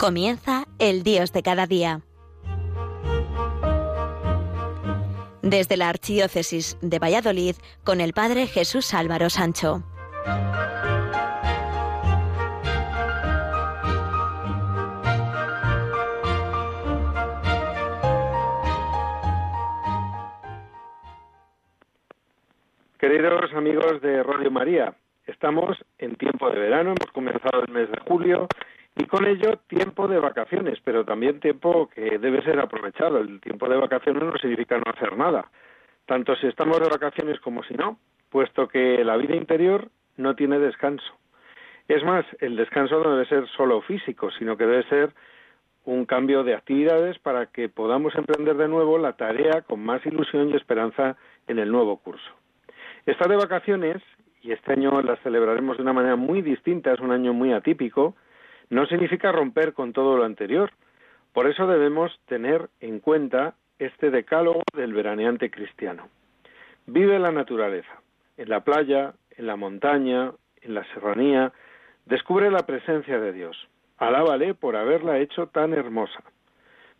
Comienza el Dios de cada día. Desde la Archidiócesis de Valladolid con el Padre Jesús Álvaro Sancho. Queridos amigos de Radio María, estamos en tiempo de verano, hemos comenzado el mes de julio y con ello tiempo de vacaciones, pero también tiempo que debe ser aprovechado. El tiempo de vacaciones no significa no hacer nada, tanto si estamos de vacaciones como si no, puesto que la vida interior no tiene descanso. Es más, el descanso no debe ser solo físico, sino que debe ser un cambio de actividades para que podamos emprender de nuevo la tarea con más ilusión y esperanza en el nuevo curso. Estar de vacaciones, y este año las celebraremos de una manera muy distinta, es un año muy atípico, no significa romper con todo lo anterior. Por eso debemos tener en cuenta este decálogo del veraneante cristiano. Vive la naturaleza, en la playa, en la montaña, en la serranía, descubre la presencia de Dios. Alábale por haberla hecho tan hermosa.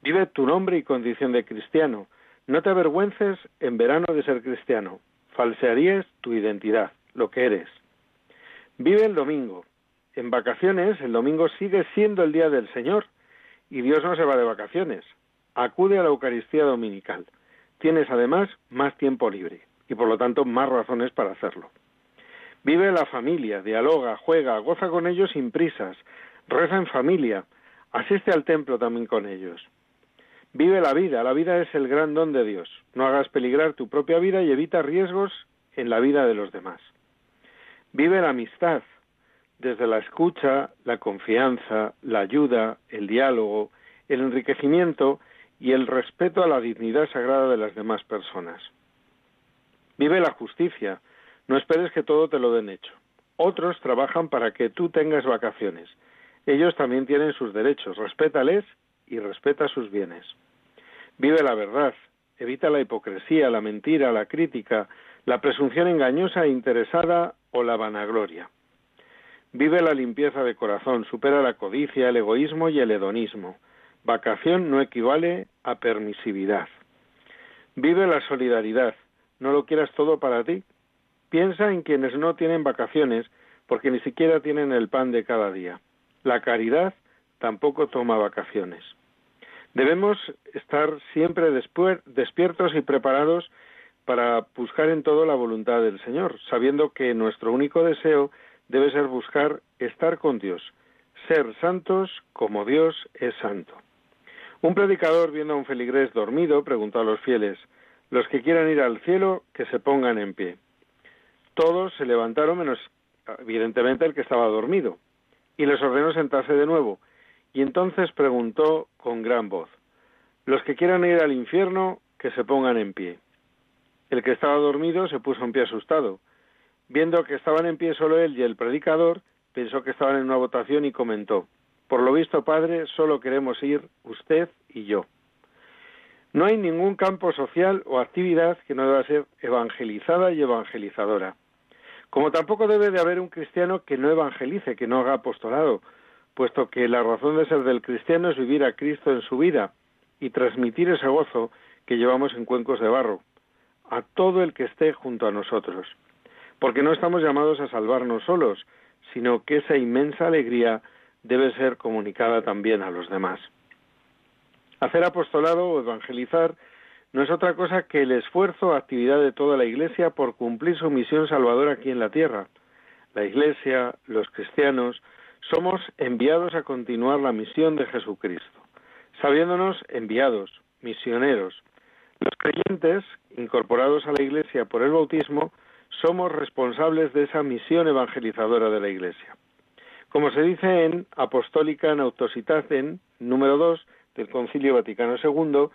Vive tu nombre y condición de cristiano. No te avergüences en verano de ser cristiano. Falsearías tu identidad, lo que eres. Vive el domingo, en vacaciones el domingo sigue siendo el día del Señor y Dios no se va de vacaciones. Acude a la Eucaristía dominical. Tienes además más tiempo libre y por lo tanto más razones para hacerlo. Vive la familia, dialoga, juega, goza con ellos sin prisas, reza en familia, asiste al templo también con ellos. Vive la vida, la vida es el gran don de Dios. No hagas peligrar tu propia vida y evita riesgos en la vida de los demás. Vive la amistad, desde la escucha, la confianza, la ayuda, el diálogo, el enriquecimiento y el respeto a la dignidad sagrada de las demás personas. Vive la justicia, no esperes que todo te lo den hecho. Otros trabajan para que tú tengas vacaciones. Ellos también tienen sus derechos, respétales y respeta sus bienes. Vive la verdad, evita la hipocresía, la mentira, la crítica, la presunción engañosa e interesada o la vanagloria. Vive la limpieza de corazón, supera la codicia, el egoísmo y el hedonismo. Vacación no equivale a permisividad. Vive la solidaridad, no lo quieras todo para ti. Piensa en quienes no tienen vacaciones porque ni siquiera tienen el pan de cada día. La caridad tampoco toma vacaciones. Debemos estar siempre despiertos y preparados para buscar en todo la voluntad del Señor, sabiendo que nuestro único deseo debe ser buscar estar con Dios, ser santos como Dios es santo. Un predicador, viendo a un feligrés dormido, preguntó a los fieles, los que quieran ir al cielo, que se pongan en pie. Todos se levantaron, menos evidentemente el que estaba dormido, y les ordenó sentarse de nuevo. Y entonces preguntó con gran voz, los que quieran ir al infierno, que se pongan en pie. El que estaba dormido se puso en pie asustado, Viendo que estaban en pie solo él y el predicador, pensó que estaban en una votación y comentó, Por lo visto, Padre, solo queremos ir usted y yo. No hay ningún campo social o actividad que no deba ser evangelizada y evangelizadora. Como tampoco debe de haber un cristiano que no evangelice, que no haga apostolado, puesto que la razón de ser del cristiano es vivir a Cristo en su vida y transmitir ese gozo que llevamos en cuencos de barro a todo el que esté junto a nosotros porque no estamos llamados a salvarnos solos, sino que esa inmensa alegría debe ser comunicada también a los demás. Hacer apostolado o evangelizar no es otra cosa que el esfuerzo o actividad de toda la Iglesia por cumplir su misión salvadora aquí en la tierra. La Iglesia, los cristianos, somos enviados a continuar la misión de Jesucristo, sabiéndonos enviados, misioneros. Los creyentes, incorporados a la Iglesia por el bautismo, somos responsables de esa misión evangelizadora de la Iglesia. Como se dice en Apostólica Nautositaten, número 2 del Concilio Vaticano II,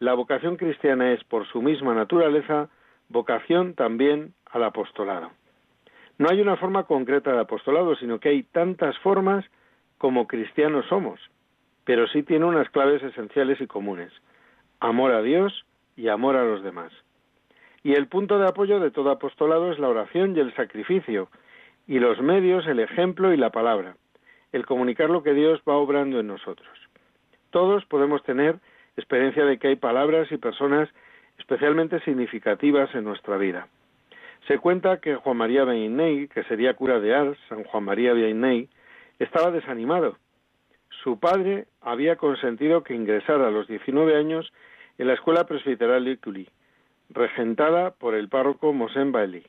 la vocación cristiana es, por su misma naturaleza, vocación también al apostolado. No hay una forma concreta de apostolado, sino que hay tantas formas como cristianos somos, pero sí tiene unas claves esenciales y comunes, amor a Dios y amor a los demás. Y el punto de apoyo de todo apostolado es la oración y el sacrificio, y los medios, el ejemplo y la palabra. el comunicar lo que Dios va obrando en nosotros. Todos podemos tener experiencia de que hay palabras y personas especialmente significativas en nuestra vida. Se cuenta que Juan María Vianney, que sería cura de Ars, San Juan María Vianney, estaba desanimado. Su padre había consentido que ingresara a los 19 años en la escuela presbiteral de Cully, regentada por el párroco Mosén Bailly.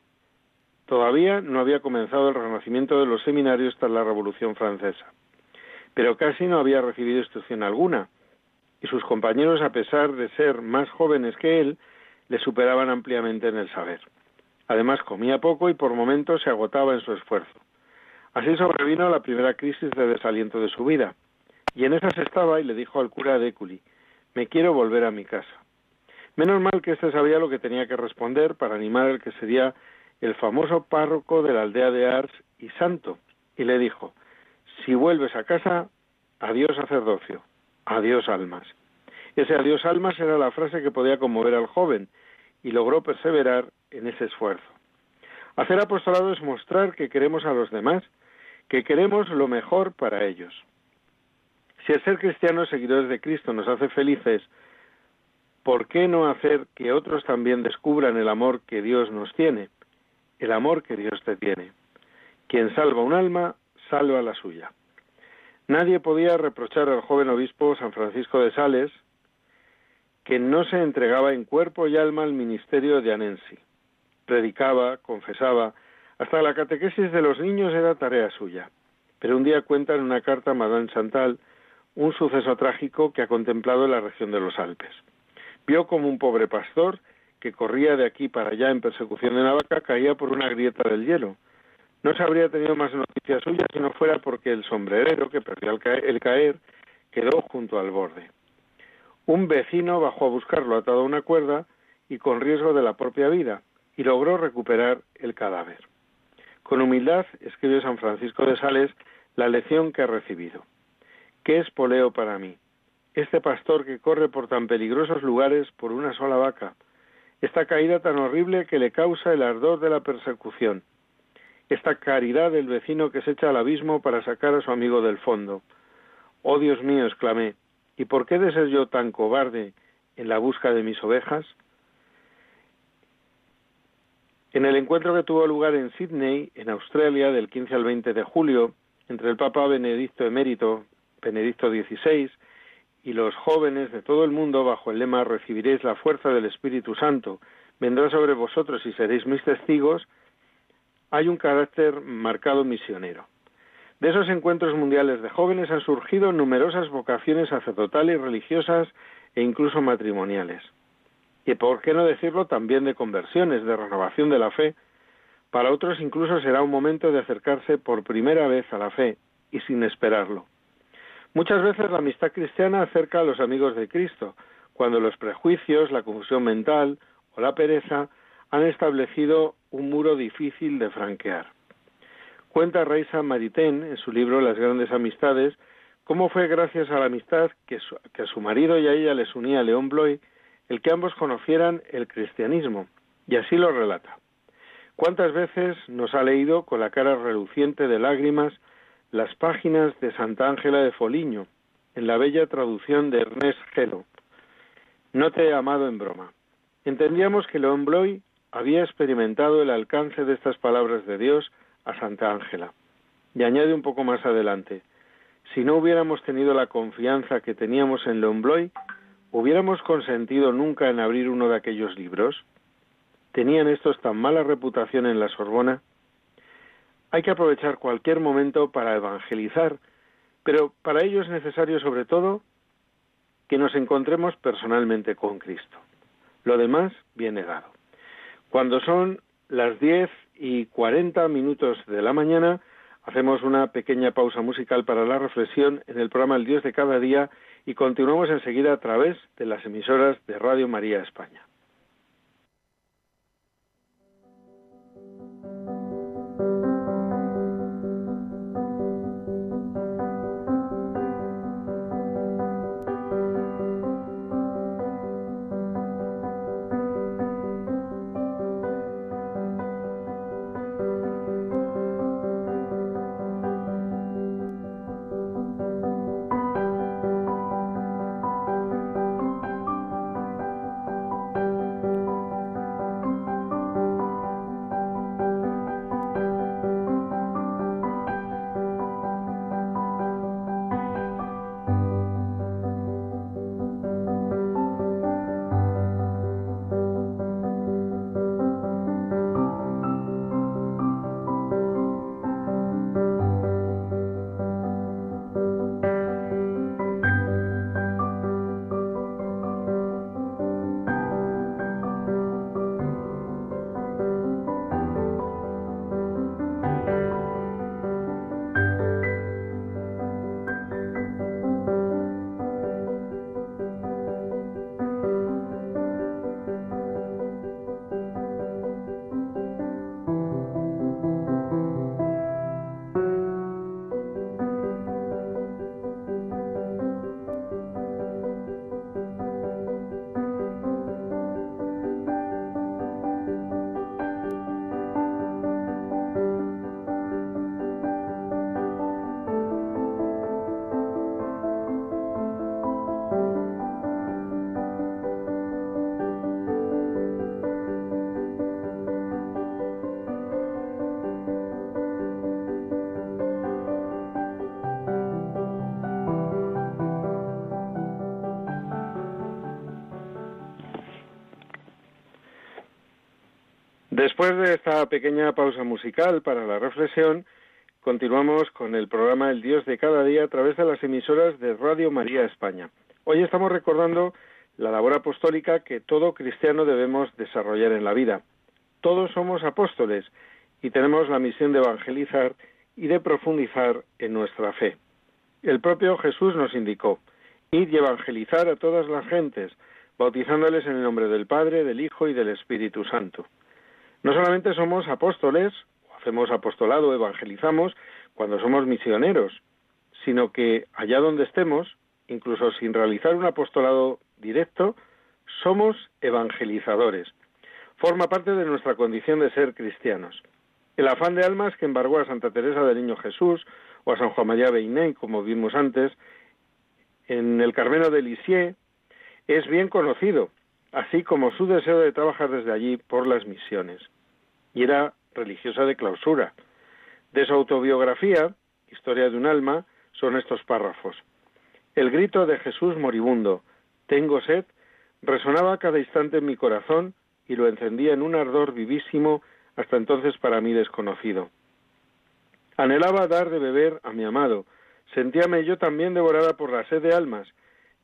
Todavía no había comenzado el renacimiento de los seminarios tras la Revolución Francesa, pero casi no había recibido instrucción alguna, y sus compañeros, a pesar de ser más jóvenes que él, le superaban ampliamente en el saber. Además, comía poco y por momentos se agotaba en su esfuerzo. Así sobrevino la primera crisis de desaliento de su vida, y en esas estaba y le dijo al cura de Éculi, me quiero volver a mi casa. Menos mal que éste sabía lo que tenía que responder para animar al que sería el famoso párroco de la aldea de Ars y santo, y le dijo, si vuelves a casa, adiós sacerdocio, adiós almas. Ese adiós almas era la frase que podía conmover al joven, y logró perseverar en ese esfuerzo. Hacer apostolado es mostrar que queremos a los demás, que queremos lo mejor para ellos. Si el ser cristianos seguidores de Cristo nos hace felices, ¿por qué no hacer que otros también descubran el amor que Dios nos tiene? El amor que Dios te tiene. Quien salva un alma, salva la suya. Nadie podía reprochar al joven obispo San Francisco de Sales que no se entregaba en cuerpo y alma al ministerio de Anensi. Predicaba, confesaba, hasta la catequesis de los niños era tarea suya. Pero un día cuenta en una carta a Madame Chantal un suceso trágico que ha contemplado en la región de los Alpes. Vio como un pobre pastor que corría de aquí para allá en persecución de una vaca caía por una grieta del hielo. No se habría tenido más noticias suyas si no fuera porque el sombrerero que perdió el caer, el caer quedó junto al borde. Un vecino bajó a buscarlo atado a una cuerda y con riesgo de la propia vida, y logró recuperar el cadáver. Con humildad escribe San Francisco de Sales la lección que ha recibido. ¿Qué es poleo para mí? Este pastor que corre por tan peligrosos lugares por una sola vaca, esta caída tan horrible que le causa el ardor de la persecución, esta caridad del vecino que se echa al abismo para sacar a su amigo del fondo. Oh Dios mío, exclamé, ¿y por qué de ser yo tan cobarde en la busca de mis ovejas? En el encuentro que tuvo lugar en Sydney, en Australia, del 15 al 20 de julio, entre el Papa Benedicto emérito, Benedicto XVI, y los jóvenes de todo el mundo bajo el lema Recibiréis la fuerza del Espíritu Santo, vendrá sobre vosotros y seréis mis testigos, hay un carácter marcado misionero. De esos encuentros mundiales de jóvenes han surgido numerosas vocaciones sacerdotales, religiosas e incluso matrimoniales. Y por qué no decirlo también de conversiones, de renovación de la fe. Para otros incluso será un momento de acercarse por primera vez a la fe y sin esperarlo. Muchas veces la amistad cristiana acerca a los amigos de Cristo, cuando los prejuicios, la confusión mental o la pereza han establecido un muro difícil de franquear. Cuenta Reisa Maritain en su libro Las grandes amistades cómo fue gracias a la amistad que, que a su marido y a ella les unía León Bloy el que ambos conocieran el cristianismo, y así lo relata. ¿Cuántas veces nos ha leído con la cara reluciente de lágrimas las páginas de Santa Ángela de Foliño, en la bella traducción de Ernest Gelo? No te he amado en broma. Entendíamos que León Bloy había experimentado el alcance de estas palabras de Dios a Santa Ángela. Y añade un poco más adelante, si no hubiéramos tenido la confianza que teníamos en León Bloy, ¿hubiéramos consentido nunca en abrir uno de aquellos libros? ¿Tenían estos tan mala reputación en la Sorbona? Hay que aprovechar cualquier momento para evangelizar, pero para ello es necesario sobre todo que nos encontremos personalmente con Cristo. Lo demás viene dado. Cuando son las 10 y 40 minutos de la mañana, hacemos una pequeña pausa musical para la reflexión en el programa El Dios de cada día y continuamos enseguida a través de las emisoras de Radio María España. Después de esta pequeña pausa musical para la reflexión, continuamos con el programa El Dios de cada día a través de las emisoras de Radio María España. Hoy estamos recordando la labor apostólica que todo cristiano debemos desarrollar en la vida. Todos somos apóstoles y tenemos la misión de evangelizar y de profundizar en nuestra fe. El propio Jesús nos indicó, id y evangelizar a todas las gentes, bautizándoles en el nombre del Padre, del Hijo y del Espíritu Santo. No solamente somos apóstoles, hacemos apostolado, evangelizamos, cuando somos misioneros, sino que allá donde estemos, incluso sin realizar un apostolado directo, somos evangelizadores. Forma parte de nuestra condición de ser cristianos. El afán de almas que embargó a Santa Teresa del Niño Jesús o a San Juan María Beiné, como vimos antes, en el Carmelo de Lisieux, es bien conocido así como su deseo de trabajar desde allí por las misiones. Y era religiosa de clausura. De su autobiografía, Historia de un alma, son estos párrafos. El grito de Jesús moribundo, tengo sed, resonaba cada instante en mi corazón y lo encendía en un ardor vivísimo hasta entonces para mí desconocido. Anhelaba dar de beber a mi amado, sentíame yo también devorada por la sed de almas,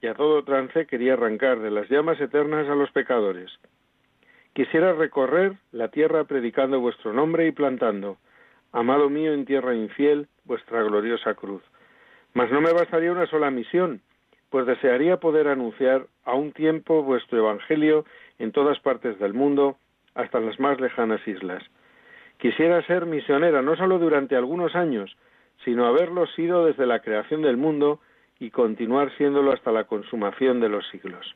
y a todo trance quería arrancar de las llamas eternas a los pecadores. Quisiera recorrer la tierra predicando vuestro nombre y plantando, amado mío en tierra infiel, vuestra gloriosa cruz. Mas no me bastaría una sola misión, pues desearía poder anunciar a un tiempo vuestro Evangelio en todas partes del mundo, hasta las más lejanas islas. Quisiera ser misionera no solo durante algunos años, sino haberlo sido desde la creación del mundo y continuar siéndolo hasta la consumación de los siglos.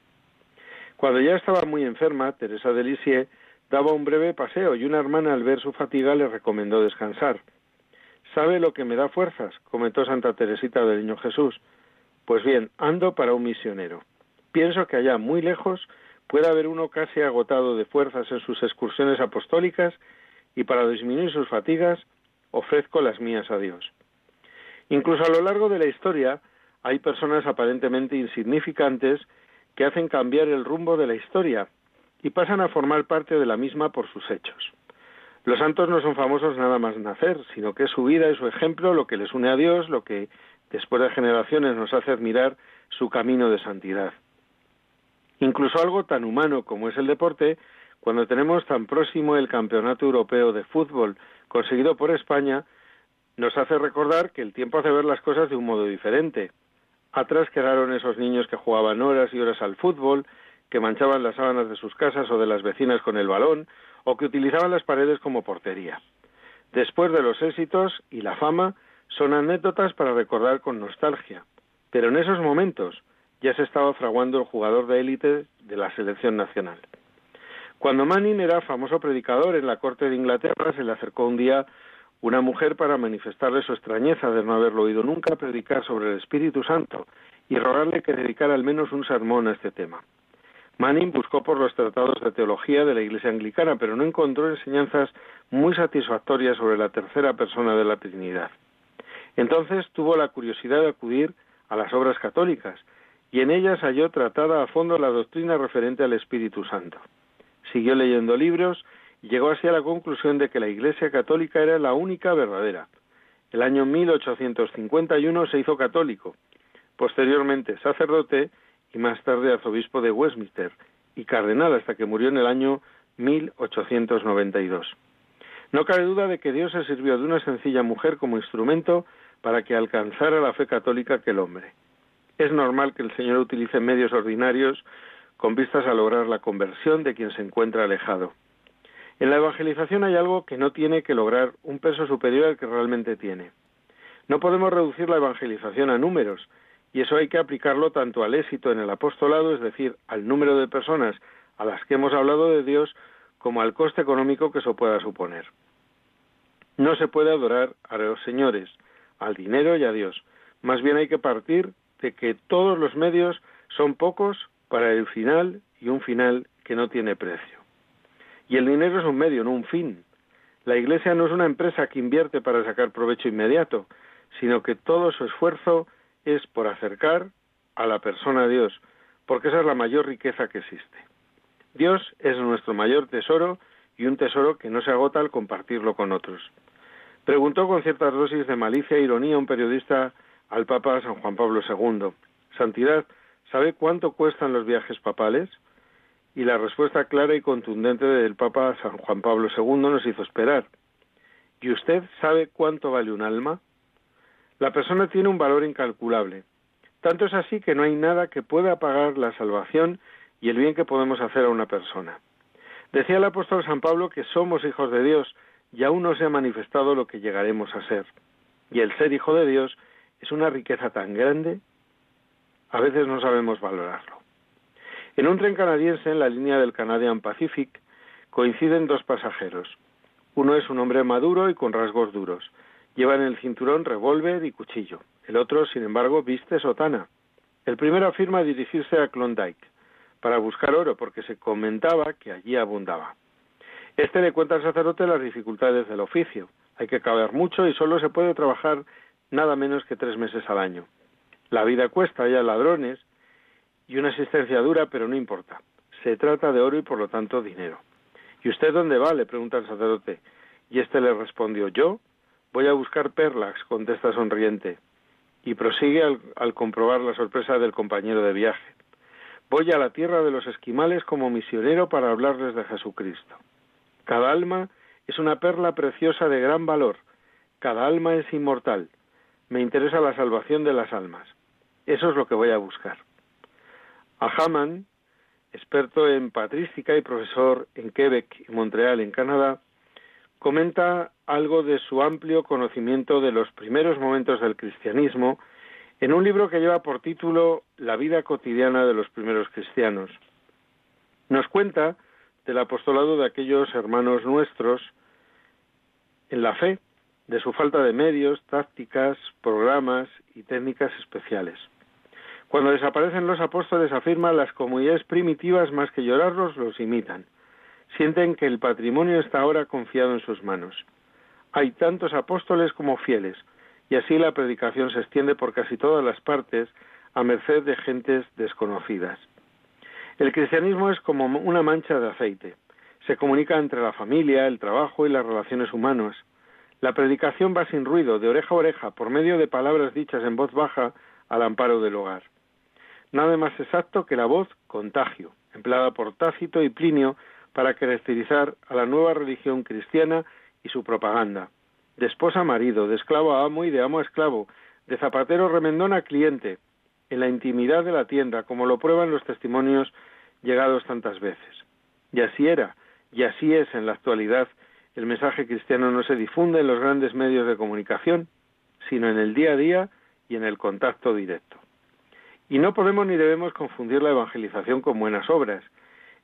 Cuando ya estaba muy enferma, Teresa de Lisieux daba un breve paseo y una hermana al ver su fatiga le recomendó descansar. ¿Sabe lo que me da fuerzas? comentó Santa Teresita del Niño Jesús. Pues bien, ando para un misionero. Pienso que allá, muy lejos, puede haber uno casi agotado de fuerzas en sus excursiones apostólicas y para disminuir sus fatigas ofrezco las mías a Dios. Incluso a lo largo de la historia, hay personas aparentemente insignificantes que hacen cambiar el rumbo de la historia y pasan a formar parte de la misma por sus hechos. Los santos no son famosos nada más nacer, sino que es su vida y su ejemplo lo que les une a Dios, lo que después de generaciones nos hace admirar su camino de santidad. Incluso algo tan humano como es el deporte, cuando tenemos tan próximo el Campeonato Europeo de Fútbol conseguido por España, nos hace recordar que el tiempo hace ver las cosas de un modo diferente. Atrás quedaron esos niños que jugaban horas y horas al fútbol, que manchaban las sábanas de sus casas o de las vecinas con el balón, o que utilizaban las paredes como portería. Después de los éxitos y la fama, son anécdotas para recordar con nostalgia. Pero en esos momentos ya se estaba fraguando el jugador de élite de la selección nacional. Cuando Manning era famoso predicador en la corte de Inglaterra, se le acercó un día una mujer para manifestarle su extrañeza de no haberlo oído nunca predicar sobre el Espíritu Santo y rogarle que dedicara al menos un sermón a este tema. Manning buscó por los tratados de teología de la Iglesia anglicana, pero no encontró enseñanzas muy satisfactorias sobre la tercera persona de la Trinidad. Entonces tuvo la curiosidad de acudir a las obras católicas y en ellas halló tratada a fondo la doctrina referente al Espíritu Santo. Siguió leyendo libros llegó así a la conclusión de que la Iglesia católica era la única verdadera. El año 1851 se hizo católico, posteriormente sacerdote y más tarde arzobispo de Westminster y cardenal hasta que murió en el año 1892. No cabe duda de que Dios se sirvió de una sencilla mujer como instrumento para que alcanzara la fe católica que el hombre. Es normal que el Señor utilice medios ordinarios con vistas a lograr la conversión de quien se encuentra alejado. En la evangelización hay algo que no tiene que lograr un peso superior al que realmente tiene. No podemos reducir la evangelización a números, y eso hay que aplicarlo tanto al éxito en el apostolado, es decir, al número de personas a las que hemos hablado de Dios, como al coste económico que eso pueda suponer. No se puede adorar a los señores, al dinero y a Dios. Más bien hay que partir de que todos los medios son pocos para el final y un final que no tiene precio. Y el dinero es un medio, no un fin. La Iglesia no es una empresa que invierte para sacar provecho inmediato, sino que todo su esfuerzo es por acercar a la persona a Dios, porque esa es la mayor riqueza que existe. Dios es nuestro mayor tesoro y un tesoro que no se agota al compartirlo con otros. Preguntó con ciertas dosis de malicia e ironía un periodista al Papa San Juan Pablo II, Santidad, ¿sabe cuánto cuestan los viajes papales? Y la respuesta clara y contundente del Papa San Juan Pablo II nos hizo esperar. ¿Y usted sabe cuánto vale un alma? La persona tiene un valor incalculable. Tanto es así que no hay nada que pueda pagar la salvación y el bien que podemos hacer a una persona. Decía el apóstol San Pablo que somos hijos de Dios y aún no se ha manifestado lo que llegaremos a ser. Y el ser hijo de Dios es una riqueza tan grande, a veces no sabemos valorarlo. En un tren canadiense, en la línea del Canadian Pacific, coinciden dos pasajeros. Uno es un hombre maduro y con rasgos duros. Lleva en el cinturón revólver y cuchillo. El otro, sin embargo, viste sotana. El primero afirma dirigirse a Klondike para buscar oro porque se comentaba que allí abundaba. Este le cuenta al sacerdote las dificultades del oficio. Hay que caber mucho y solo se puede trabajar nada menos que tres meses al año. La vida cuesta, hay ladrones y una existencia dura, pero no importa. Se trata de oro y por lo tanto dinero. ¿Y usted dónde va? le pregunta el sacerdote. Y este le respondió, yo voy a buscar perlas, contesta sonriente. Y prosigue al, al comprobar la sorpresa del compañero de viaje. Voy a la tierra de los esquimales como misionero para hablarles de Jesucristo. Cada alma es una perla preciosa de gran valor. Cada alma es inmortal. Me interesa la salvación de las almas. Eso es lo que voy a buscar. A Haman, experto en patrística y profesor en Quebec y Montreal, en Canadá, comenta algo de su amplio conocimiento de los primeros momentos del cristianismo en un libro que lleva por título La vida cotidiana de los primeros cristianos. Nos cuenta del apostolado de aquellos hermanos nuestros en la fe, de su falta de medios, tácticas, programas y técnicas especiales. Cuando desaparecen los apóstoles afirma las comunidades primitivas más que llorarlos los imitan. Sienten que el patrimonio está ahora confiado en sus manos. Hay tantos apóstoles como fieles, y así la predicación se extiende por casi todas las partes a merced de gentes desconocidas. El cristianismo es como una mancha de aceite. Se comunica entre la familia, el trabajo y las relaciones humanas. La predicación va sin ruido, de oreja a oreja, por medio de palabras dichas en voz baja al amparo del hogar. Nada más exacto que la voz contagio, empleada por Tácito y Plinio para caracterizar a la nueva religión cristiana y su propaganda de esposa a marido, de esclavo a amo y de amo a esclavo, de zapatero remendón a cliente, en la intimidad de la tienda, como lo prueban los testimonios llegados tantas veces. Y así era, y así es en la actualidad. El mensaje cristiano no se difunde en los grandes medios de comunicación, sino en el día a día y en el contacto directo. Y no podemos ni debemos confundir la evangelización con buenas obras.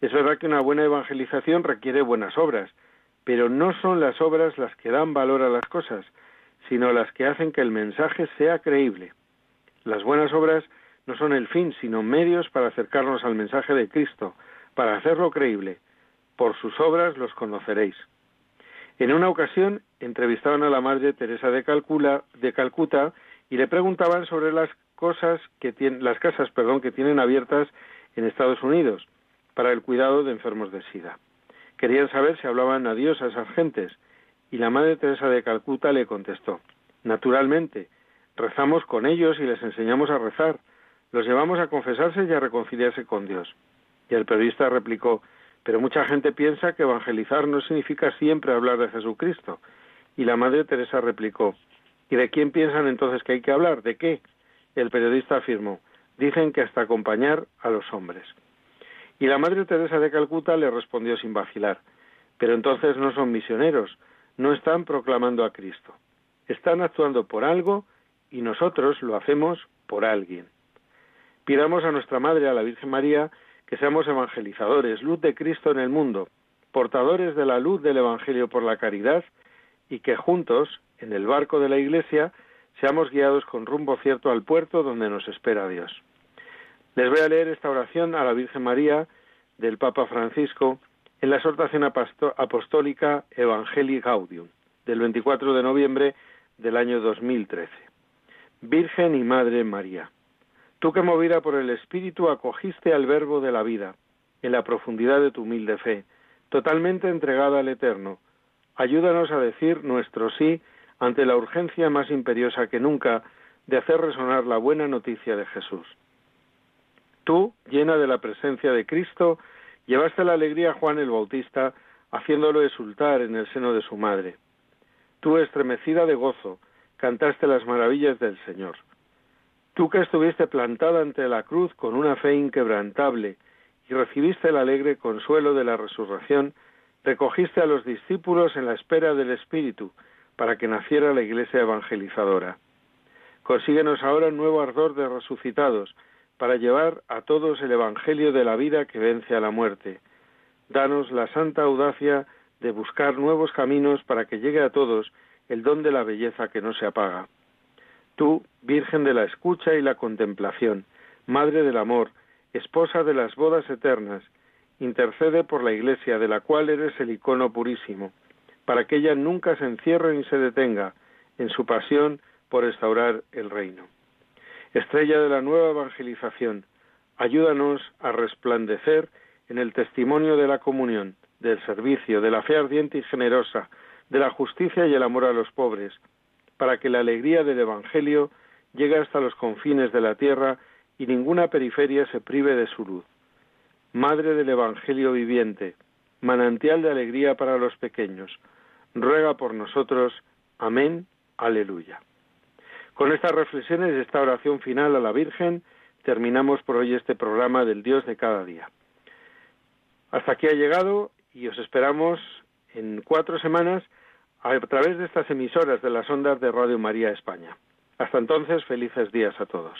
Es verdad que una buena evangelización requiere buenas obras, pero no son las obras las que dan valor a las cosas, sino las que hacen que el mensaje sea creíble. Las buenas obras no son el fin, sino medios para acercarnos al mensaje de Cristo, para hacerlo creíble. Por sus obras los conoceréis. En una ocasión entrevistaban a la madre Teresa de, de Calcuta y le preguntaban sobre las cosas que tienen, las casas, perdón, que tienen abiertas en Estados Unidos para el cuidado de enfermos de SIDA. Querían saber si hablaban a Dios a esas gentes, y la Madre Teresa de Calcuta le contestó, Naturalmente, rezamos con ellos y les enseñamos a rezar, los llevamos a confesarse y a reconciliarse con Dios. Y el periodista replicó, pero mucha gente piensa que evangelizar no significa siempre hablar de Jesucristo. Y la Madre Teresa replicó, ¿y de quién piensan entonces que hay que hablar? ¿De qué? El periodista afirmó, dicen que hasta acompañar a los hombres. Y la Madre Teresa de Calcuta le respondió sin vacilar, pero entonces no son misioneros, no están proclamando a Cristo. Están actuando por algo y nosotros lo hacemos por alguien. Pidamos a nuestra Madre, a la Virgen María, que seamos evangelizadores, luz de Cristo en el mundo, portadores de la luz del Evangelio por la caridad y que juntos, en el barco de la Iglesia, seamos guiados con rumbo cierto al puerto donde nos espera Dios. Les voy a leer esta oración a la Virgen María del Papa Francisco en la exhortación apostólica Evangelii Gaudium del 24 de noviembre del año 2013. Virgen y Madre María, tú que movida por el Espíritu acogiste al Verbo de la vida en la profundidad de tu humilde fe, totalmente entregada al Eterno. Ayúdanos a decir nuestro sí ante la urgencia más imperiosa que nunca de hacer resonar la buena noticia de Jesús. Tú, llena de la presencia de Cristo, llevaste la alegría a Juan el Bautista, haciéndolo exultar en el seno de su madre. Tú, estremecida de gozo, cantaste las maravillas del Señor. Tú que estuviste plantada ante la cruz con una fe inquebrantable y recibiste el alegre consuelo de la resurrección, recogiste a los discípulos en la espera del Espíritu para que naciera la Iglesia evangelizadora. Consíguenos ahora un nuevo ardor de resucitados para llevar a todos el Evangelio de la vida que vence a la muerte. Danos la santa audacia de buscar nuevos caminos para que llegue a todos el don de la belleza que no se apaga. Tú, Virgen de la escucha y la contemplación, Madre del amor, esposa de las bodas eternas, intercede por la Iglesia, de la cual eres el icono purísimo, para que ella nunca se encierre ni se detenga en su pasión por restaurar el reino. Estrella de la nueva evangelización, ayúdanos a resplandecer en el testimonio de la comunión, del servicio, de la fe ardiente y generosa, de la justicia y el amor a los pobres, para que la alegría del Evangelio llegue hasta los confines de la tierra y ninguna periferia se prive de su luz. Madre del Evangelio viviente, manantial de alegría para los pequeños, ruega por nosotros. Amén. Aleluya. Con estas reflexiones y esta oración final a la Virgen, terminamos por hoy este programa del Dios de cada día. Hasta aquí ha llegado y os esperamos en cuatro semanas a través de estas emisoras de las ondas de Radio María España. Hasta entonces, felices días a todos.